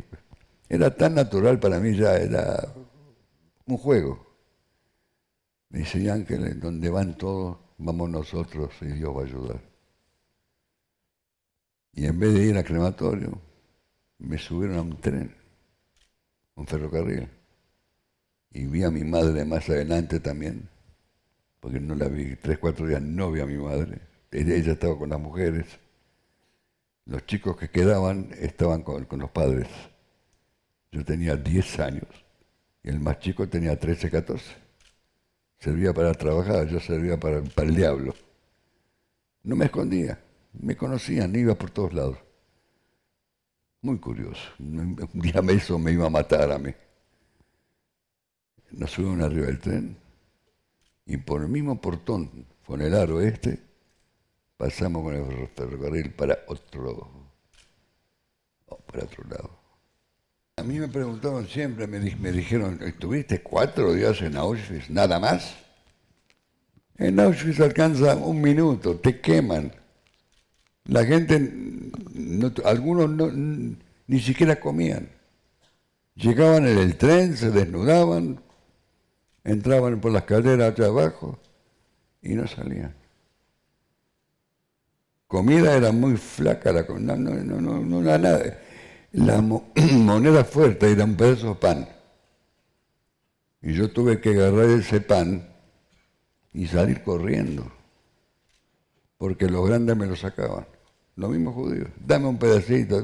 Era tan natural para mí ya, era un juego. Me dice, Ángel, donde van todos, vamos nosotros y Dios va a ayudar. Y en vez de ir al crematorio, me subieron a un tren, un ferrocarril. Y vi a mi madre más adelante también, porque no la vi, tres, cuatro días no vi a mi madre. Ella estaba con las mujeres. Los chicos que quedaban estaban con, los padres. Yo tenía 10 años y el más chico tenía 13, 14 servía para trabajar, yo servía para, el diablo. No me escondía, me conocían, iba por todos lados. Muy curioso. Un día hizo, me iba a matar a mí. Nos subimos arriba del tren y por el mismo portón, con el aro este, pasamos con el ferrocarril para otro, para otro lado. A mí me preguntaban siempre, me, dijeron, ¿estuviste cuatro días en Auschwitz, nada más? En Auschwitz alcanza un minuto, te queman. La gente, algunos ni siquiera comían. Llegaban en el tren, se desnudaban, entraban por las escalera allá abajo y no salían. Comida era muy flaca, la, no, no, no, no, no nada. La [CLEARS THROAT] moneda fuerte era un pedazo de pan. Y yo tuve que agarrar ese pan y salir corriendo, porque los grandes me lo sacaban. Los mismos judíos. Dame un pedacito.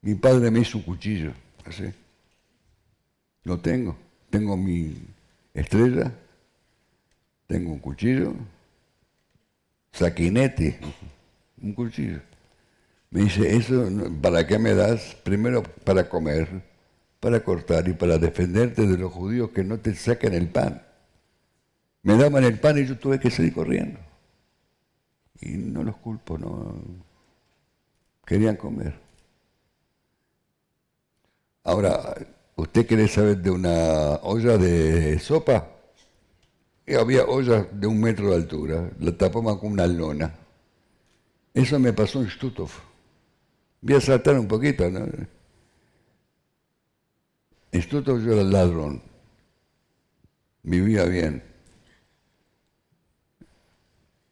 Mi padre me hizo un cuchillo, así. Lo tengo. Tengo mi estrella, tengo un cuchillo, saquinete, un cuchillo. Me dice, ¿eso para qué me das? Primero para comer, para cortar y para defenderte de los judíos que no te saquen el pan. Me daban el pan y yo tuve que salir corriendo. Y no los culpo, no. Querían comer. Ahora, ¿usted quiere saber de una olla de sopa? Había ollas de un metro de altura, la tapamos con una lona. Eso me pasó en Stutov. Voy a saltar un poquito, ¿no? En Stutov yo era ladrón. Vivía bien.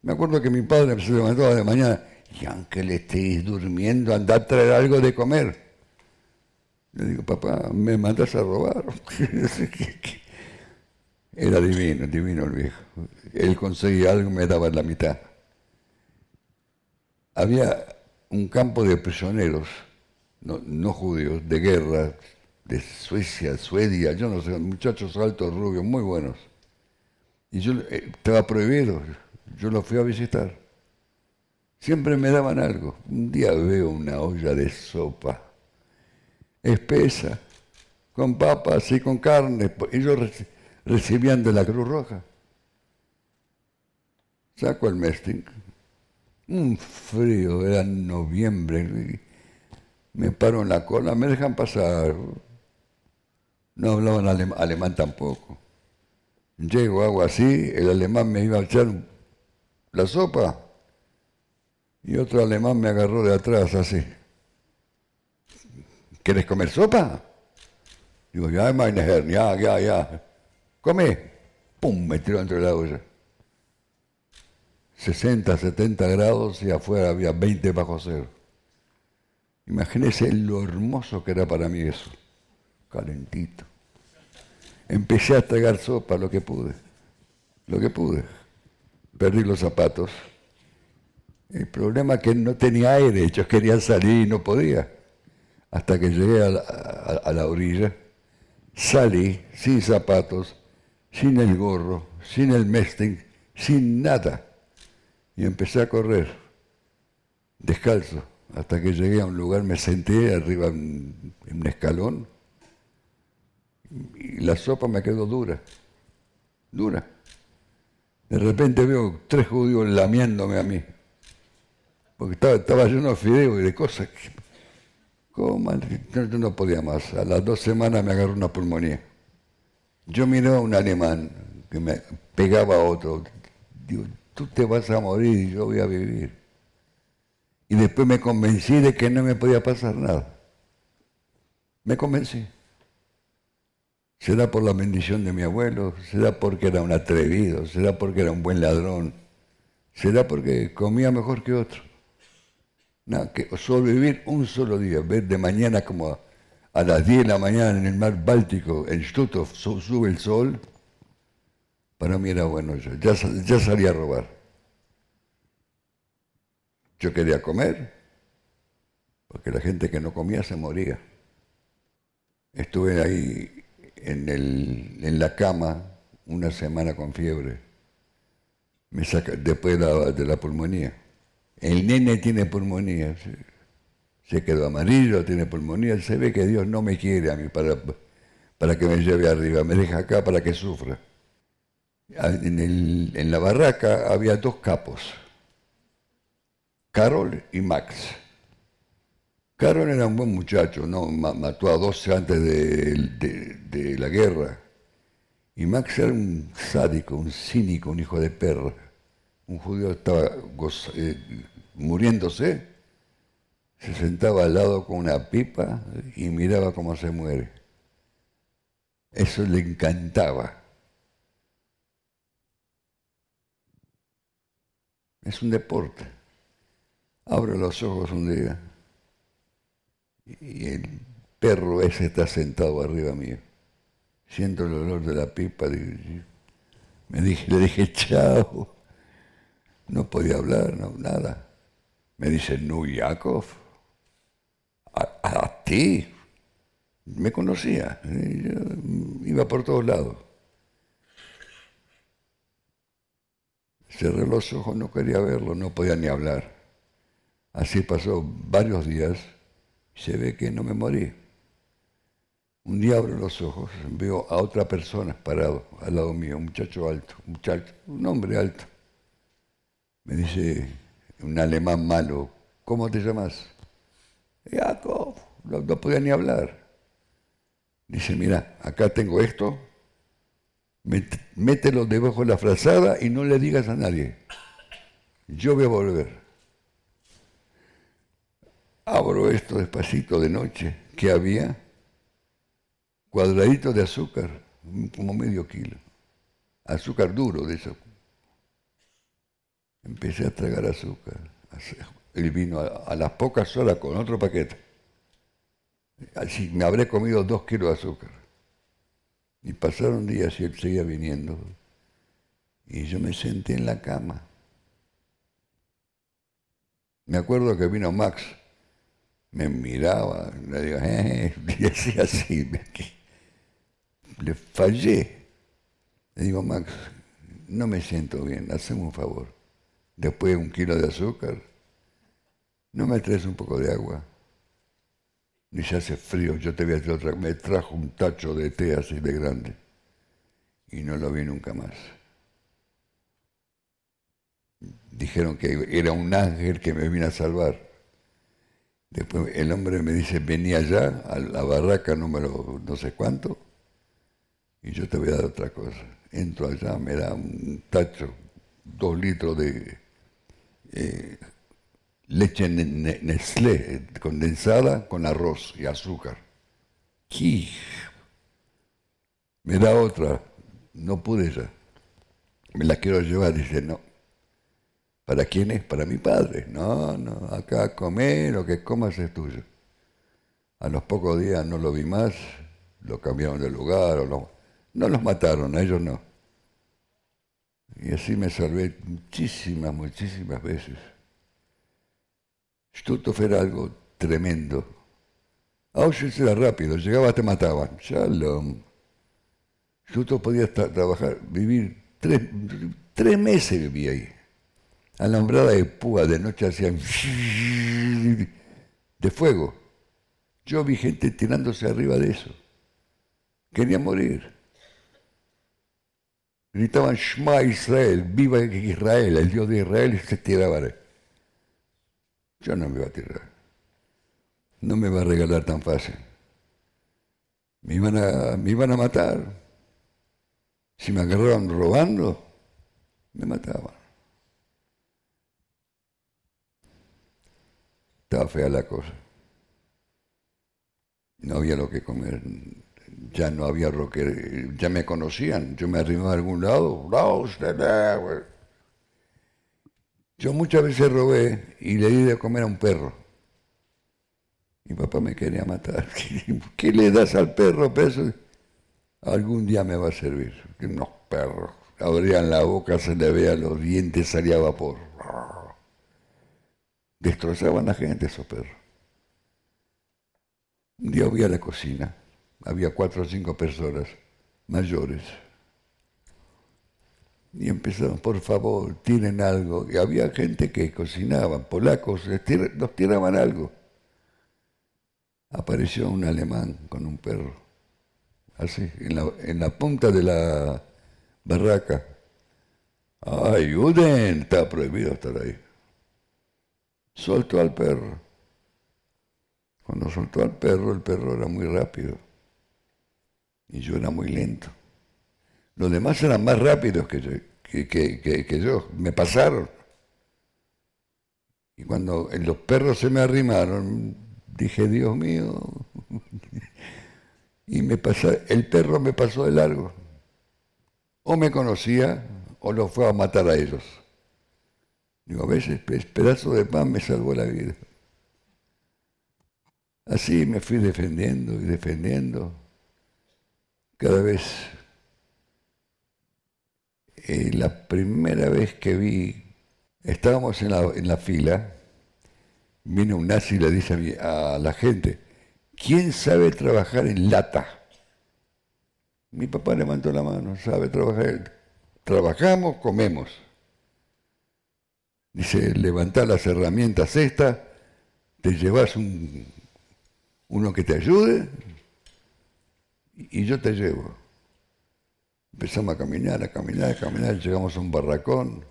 Me acuerdo que mi padre se levantaba de mañana y aunque le estéis durmiendo, anda a traer algo de comer. Le digo, papá, me mandas a robar. [LAUGHS] Era divino, divino el viejo. Él conseguía algo y me daba la mitad. Había un campo de prisioneros, no, judíos, de guerra, de Suecia, Suedia, yo no sé, muchachos altos, rubios, muy buenos. Y yo eh, estaba prohibido yo lo fui a visitar. Siempre me daban algo. Un día veo una olla de sopa espesa, con papas y con carne. Ellos recibían de la Cruz Roja. Saco el mesting. Un frío, era noviembre. Me paro en la cola, me dejan pasar. No hablaban alemán tampoco. Llego, hago así, el alemán me iba a echar la sopa. Y otro alemán me agarró de atrás así. ¿Quieres comer sopa? Digo, ya, meine Herren, ya, ya, ya. Come. Pum, me tiró dentro de la olla. 60, 70 grados y afuera había 20 bajo cero. Imagínese lo hermoso que era para mí eso. Calentito. Empecé a tragar sopa lo que pude. Lo que pude perdí los zapatos. El problema es que no tenía aire, ellos querían salir y no podía. Hasta que llegué a la, orilla, salí sin zapatos, sin el gorro, sin el mesting, sin nada. Y empecé a correr, descalzo, hasta que llegué a un lugar, me senté arriba en un escalón y la sopa me quedó dura, dura. De repente veo tres judíos lamiéndome a mí. Porque estaba, lleno de fideos y de cosas. ¿Cómo? Yo no podía más. A las dos semanas me agarró una pulmonía. Yo miraba a un alemán que me pegaba a otro. Tú te vas a morir y yo voy a vivir. Y después me convencí de que no me podía pasar nada. Me convencí. ¿Será por la bendición de mi abuelo? ¿Será porque era un atrevido? ¿Será porque era un buen ladrón? ¿Será porque comía mejor que otro? No, que sobrevivir un solo día, ver de mañana como a, las 10 de la mañana en el mar Báltico, en Stuttgart, sube el sol, para mí era bueno yo. Ya, ya salía a robar. Yo quería comer, porque la gente que no comía se moría. Estuve ahí en la cama una semana con fiebre. Me saca, después de la, pulmonía. El nene tiene pulmonía. Se, quedó amarillo, tiene pulmonía. Se ve que Dios no me quiere a mí para, para que me lleve arriba. Me deja acá para que sufra. En, el, en la barraca había dos capos. Carol y Max. Carol era un buen muchacho, ¿no? mató a 12 antes de, la guerra. Y Max era un sádico, un cínico, un hijo de perra. Un judío estaba eh, muriéndose se sentaba al lado con una pipa y miraba cómo se muere. Eso le encantaba. Es un deporte. Abro los ojos un día y el perro ese está sentado arriba mío. Siento el olor de la pipa. Me dije, le dije, chao. No podía hablar, no, nada. Me dice, no, Yakov. A, ti. Me conocía. iba por todos lados. Cerré los ojos, no quería verlo, no podía ni hablar. Así pasó varios días se ve que no me morí. Un día abro los ojos, veo a otra persona parado al lado mío, un muchacho alto, un muchacho, un hombre alto. Me dice, un alemán malo, ¿cómo te llamas? Jacob, no, no podía ni hablar. Dice, mira, acá tengo esto, mételo debajo de la frazada y no le digas a nadie. Yo voy a volver. Abro esto despacito de noche. ¿Qué había? Cuadradito de azúcar, como medio kilo. Azúcar duro de eso. Empecé a tragar azúcar. El vino a, las pocas horas con otro paquete. Así me habré comido dos kilos de azúcar. Y pasaron días y él seguía viniendo. Y yo me senté en la cama. Me acuerdo que vino Max, me miraba, le digo, eh, [LAUGHS] y así, así. Le fallé. Le digo, Max, no me siento bien, hazme un favor. Después de un kilo de azúcar, ¿no me traes un poco de agua? Ni se hace frío, yo te voy a hacer otra. Me trajo un tacho de té así de grande y no lo vi nunca más. Dijeron que era un ángel que me vino a salvar. Después el hombre me dice, vení allá a la barraca número no sé cuánto y yo te voy a dar otra cosa. Entro allá, me da un tacho, dos litros de eh, leche Nestlé condensada con arroz y azúcar. Me da otra, no pude ya. Me la quiero llevar, dice, no. ¿Para quién es? Para mi padre. No, no, acá comer, lo que comas es tuyo. A los pocos días no lo vi más, lo cambiaron de lugar, o no, no los mataron, a ellos no. Y así me salvé muchísimas, muchísimas veces. Stutthof era algo tremendo. Auschwitz era rápido, llegaba te mataban. Shalom. Stutthof podía trabajar, vivir tres, meses vivía ahí. Alambrada de púa, de noche hacían de fuego. Yo vi gente tirándose arriba de eso. Quería morir. Gritaban Shema Israel, viva Israel, el Dios de Israel, y se tiraban. Yo no me iba a tirar. No me va a regalar tan fácil. Me iban a, me iban a matar. Si me agarraban robando, me mataban. Estaba fea la cosa. No había lo que comer. Ya no había lo. Ya me conocían. Yo me arrimaba a algún lado. Yo muchas veces robé y le di de comer a un perro. Mi papá me quería matar. [LAUGHS] ¿Qué le das al perro? Peso? Algún día me va a servir. Unos perros. Abrían la boca, se le veían los dientes, salía vapor. Destrozaban a la gente esos perros. Un día voy a la cocina. Había cuatro o cinco personas mayores y empezaron, por favor, tienen algo. Y había gente que cocinaba, polacos, nos tiraban algo. Apareció un alemán con un perro, así, en la, en la punta de la barraca. ¡Ayuden! Está prohibido estar ahí. Soltó al perro. Cuando soltó al perro, el perro era muy rápido. Y yo era muy lento. Los demás eran más rápidos que yo, que, yo. me pasaron. Y cuando los perros se me arrimaron, dije, Dios mío, [LAUGHS] y me pasó, el perro me pasó de largo. O me conocía o lo fue a matar a ellos. Digo, a veces pedazo de pan me salvó la vida. Así me fui defendiendo y defendiendo. Cada vez, eh, la primera vez que vi, estábamos en la, en la fila, viene un nazi y le dice a, la gente, ¿quién sabe trabajar en lata? Mi papá levantó la mano, sabe trabajar. Trabajamos, comemos. Dice, levantá las herramientas estas, te llevas un, uno que te ayude y yo te llevo. Empezamos a caminar, a caminar, a caminar, llegamos a un barracón,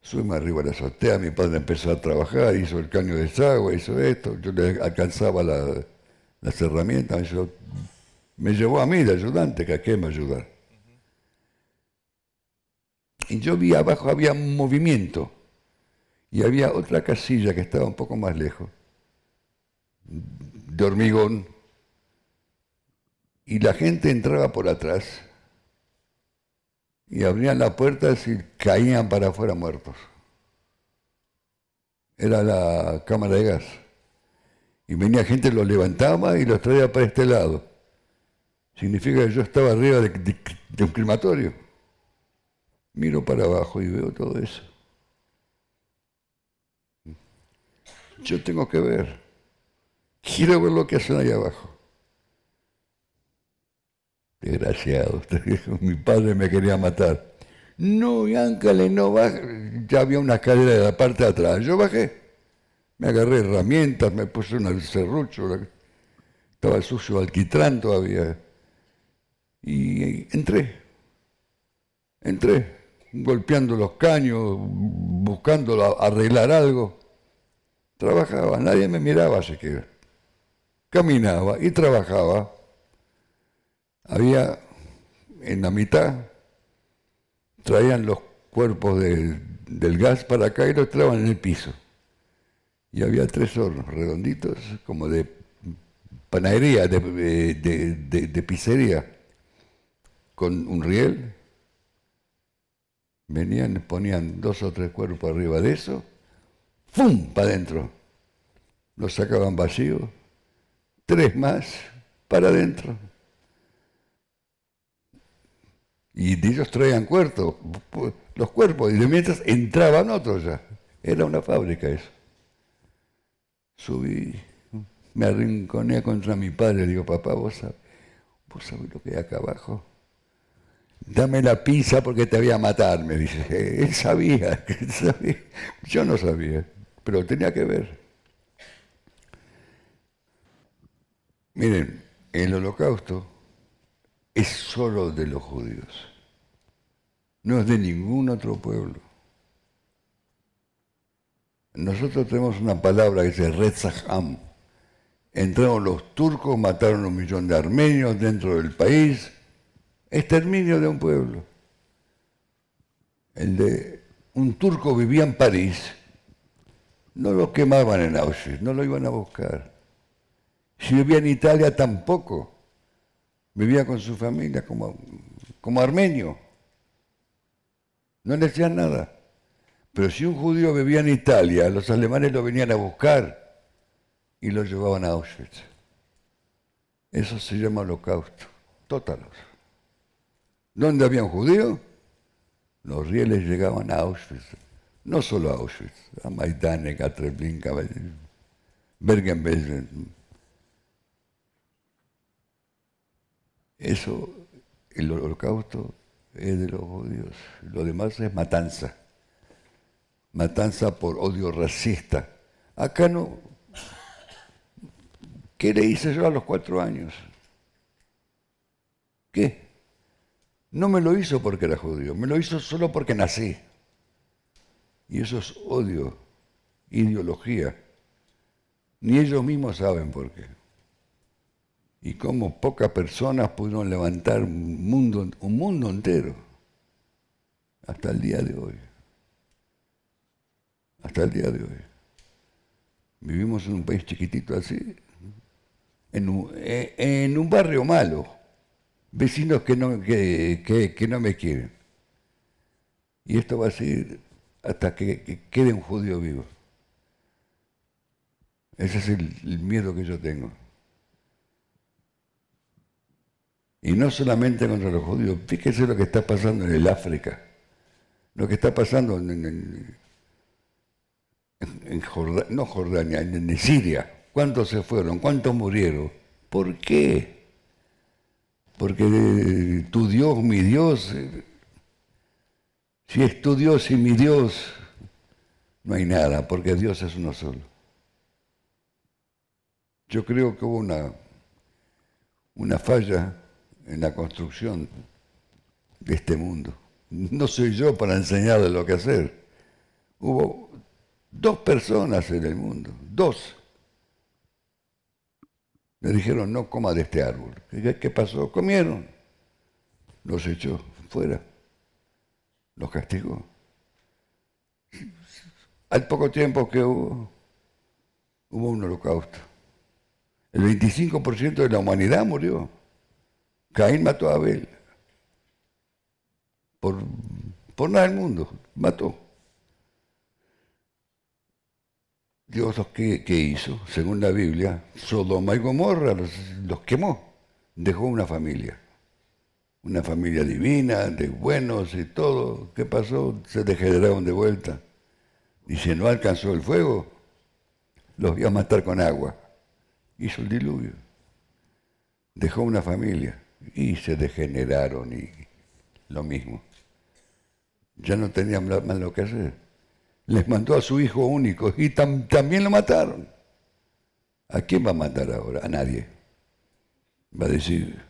subimos arriba de la azotea, mi padre empezó a trabajar, hizo el caño de desagüe, hizo esto, yo le alcanzaba las herramientas, me llevó a mí de ayudante, que a qué me ayudar. Y yo vi abajo había un movimiento y había otra casilla que estaba un poco más lejos, de hormigón, y la gente entraba por atrás y abrían la puerta y caían para afuera muertos. Era la cámara de gas. Y venía gente, los levantaba y los traía para este lado. Significa que yo estaba arriba de, un crematorio. Miro para abajo y veo todo eso. Yo tengo que ver. Quiero ver lo que hacen ahí abajo. Desgraciado, [LAUGHS] mi padre me quería matar. No, Áncale, no baje. Ya había una escalera de la parte de atrás. Yo bajé. Me agarré herramientas, me puse un serrucho. Estaba sucio alquitrán todavía. Y entré. Entré, golpeando los caños, buscando arreglar algo. Trabajaba, nadie me miraba así que caminaba y trabajaba. Había en la mitad, traían los cuerpos del gas para acá y los traían en el piso. Y había tres hornos redonditos, como de panadería, de, de pizzería, con un riel. Venían, ponían dos o tres cuerpos arriba de eso ¡fum! para adentro. Los sacaban vacíos, tres más para adentro. Y ellos traían cuerpos, los cuerpos, y de mientras entraban otros ya. Era una fábrica eso. Subí, me arrinconé contra mi padre, digo, papá, vos sabés, lo que hay acá abajo. Dame la pizza porque te voy a matar, me dice. [LAUGHS] [LAUGHS] Él sabía. Yo no sabía pero tenía que ver. Miren, el holocausto es solo de los judíos, no es de ningún otro pueblo. Nosotros tenemos una palabra que dice Retzaham. Entraron los turcos, mataron un millón de armenios dentro del país. Exterminio de un pueblo. El de un turco vivía en París no lo quemaban en Auschwitz, no lo iban a buscar. Si vivía en Italia tampoco. Vivía con su familia como, como armenio. No le hacían nada. Pero si un judío vivía en Italia, los alemanes lo venían a buscar y lo llevaban a Auschwitz. Eso se llama holocausto. Tótalos. ¿Dónde había un judío? Los rieles llegaban a Auschwitz no solo a Auschwitz, a Majdanek, a Treblinka, Bergen-Belsen. Eso, el holocausto es de los judíos. Lo demás es matanza. Matanza por odio racista. Acá no. ¿Qué le hice yo a los cuatro años? ¿Qué? No me lo hizo porque era judío, me lo hizo solo porque nací. Y eso es odio, ideología. Ni ellos mismos saben por qué. Y cómo pocas personas pudieron levantar un mundo, un mundo entero hasta el día de hoy. Hasta el día de hoy. Vivimos en un país chiquitito así, en un, eh, en un barrio malo, vecinos que no, que, que, no me quieren. Y esto va a seguir hasta que, quede un judío vivo. Ese es el miedo que yo tengo. Y no solamente contra los judíos, fíjese lo que está pasando en el África, lo que está pasando en, Jordania, no Jordania, en, Siria. ¿Cuántos se fueron? ¿Cuántos murieron? ¿Por qué? Porque tu Dios, mi Dios, eh, si es tu Dios y mi Dios, no hay nada, porque Dios es uno solo. Yo creo que hubo una falla en la construcción de este mundo. No soy yo para enseñarle lo que hacer. Hubo dos personas en el mundo, dos. Le dijeron, no coma de este árbol. ¿Qué pasó? Comieron. Los echó fuera. Los castigó. Al poco tiempo que hubo, hubo un holocausto. El 25% de la humanidad murió. Caín mató a Abel. Por, por nada del mundo, mató. Dios ¿qué, ¿qué, hizo? Según la Biblia, Sodoma y Gomorra los, los, quemó. Dejó una familia. Una familia divina, de buenos y todo. ¿Qué pasó? Se degeneraron de vuelta. Y si no alcanzó el fuego, los iba a matar con agua. Hizo el diluvio. Dejó una familia y se degeneraron y lo mismo. Ya no tenían más lo que hacer. Les mandó a su hijo único y también lo mataron. ¿A quién va a matar ahora? A nadie. Va a decir,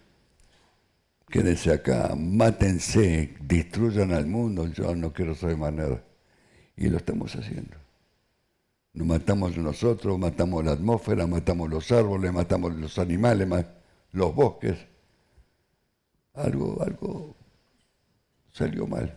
quédense acá, mátense, destruyan al mundo, yo no quiero saber más nada. Y lo estamos haciendo. Nos matamos nosotros, matamos la atmósfera, matamos los árboles, matamos los animales, los bosques algo, algo salió mal.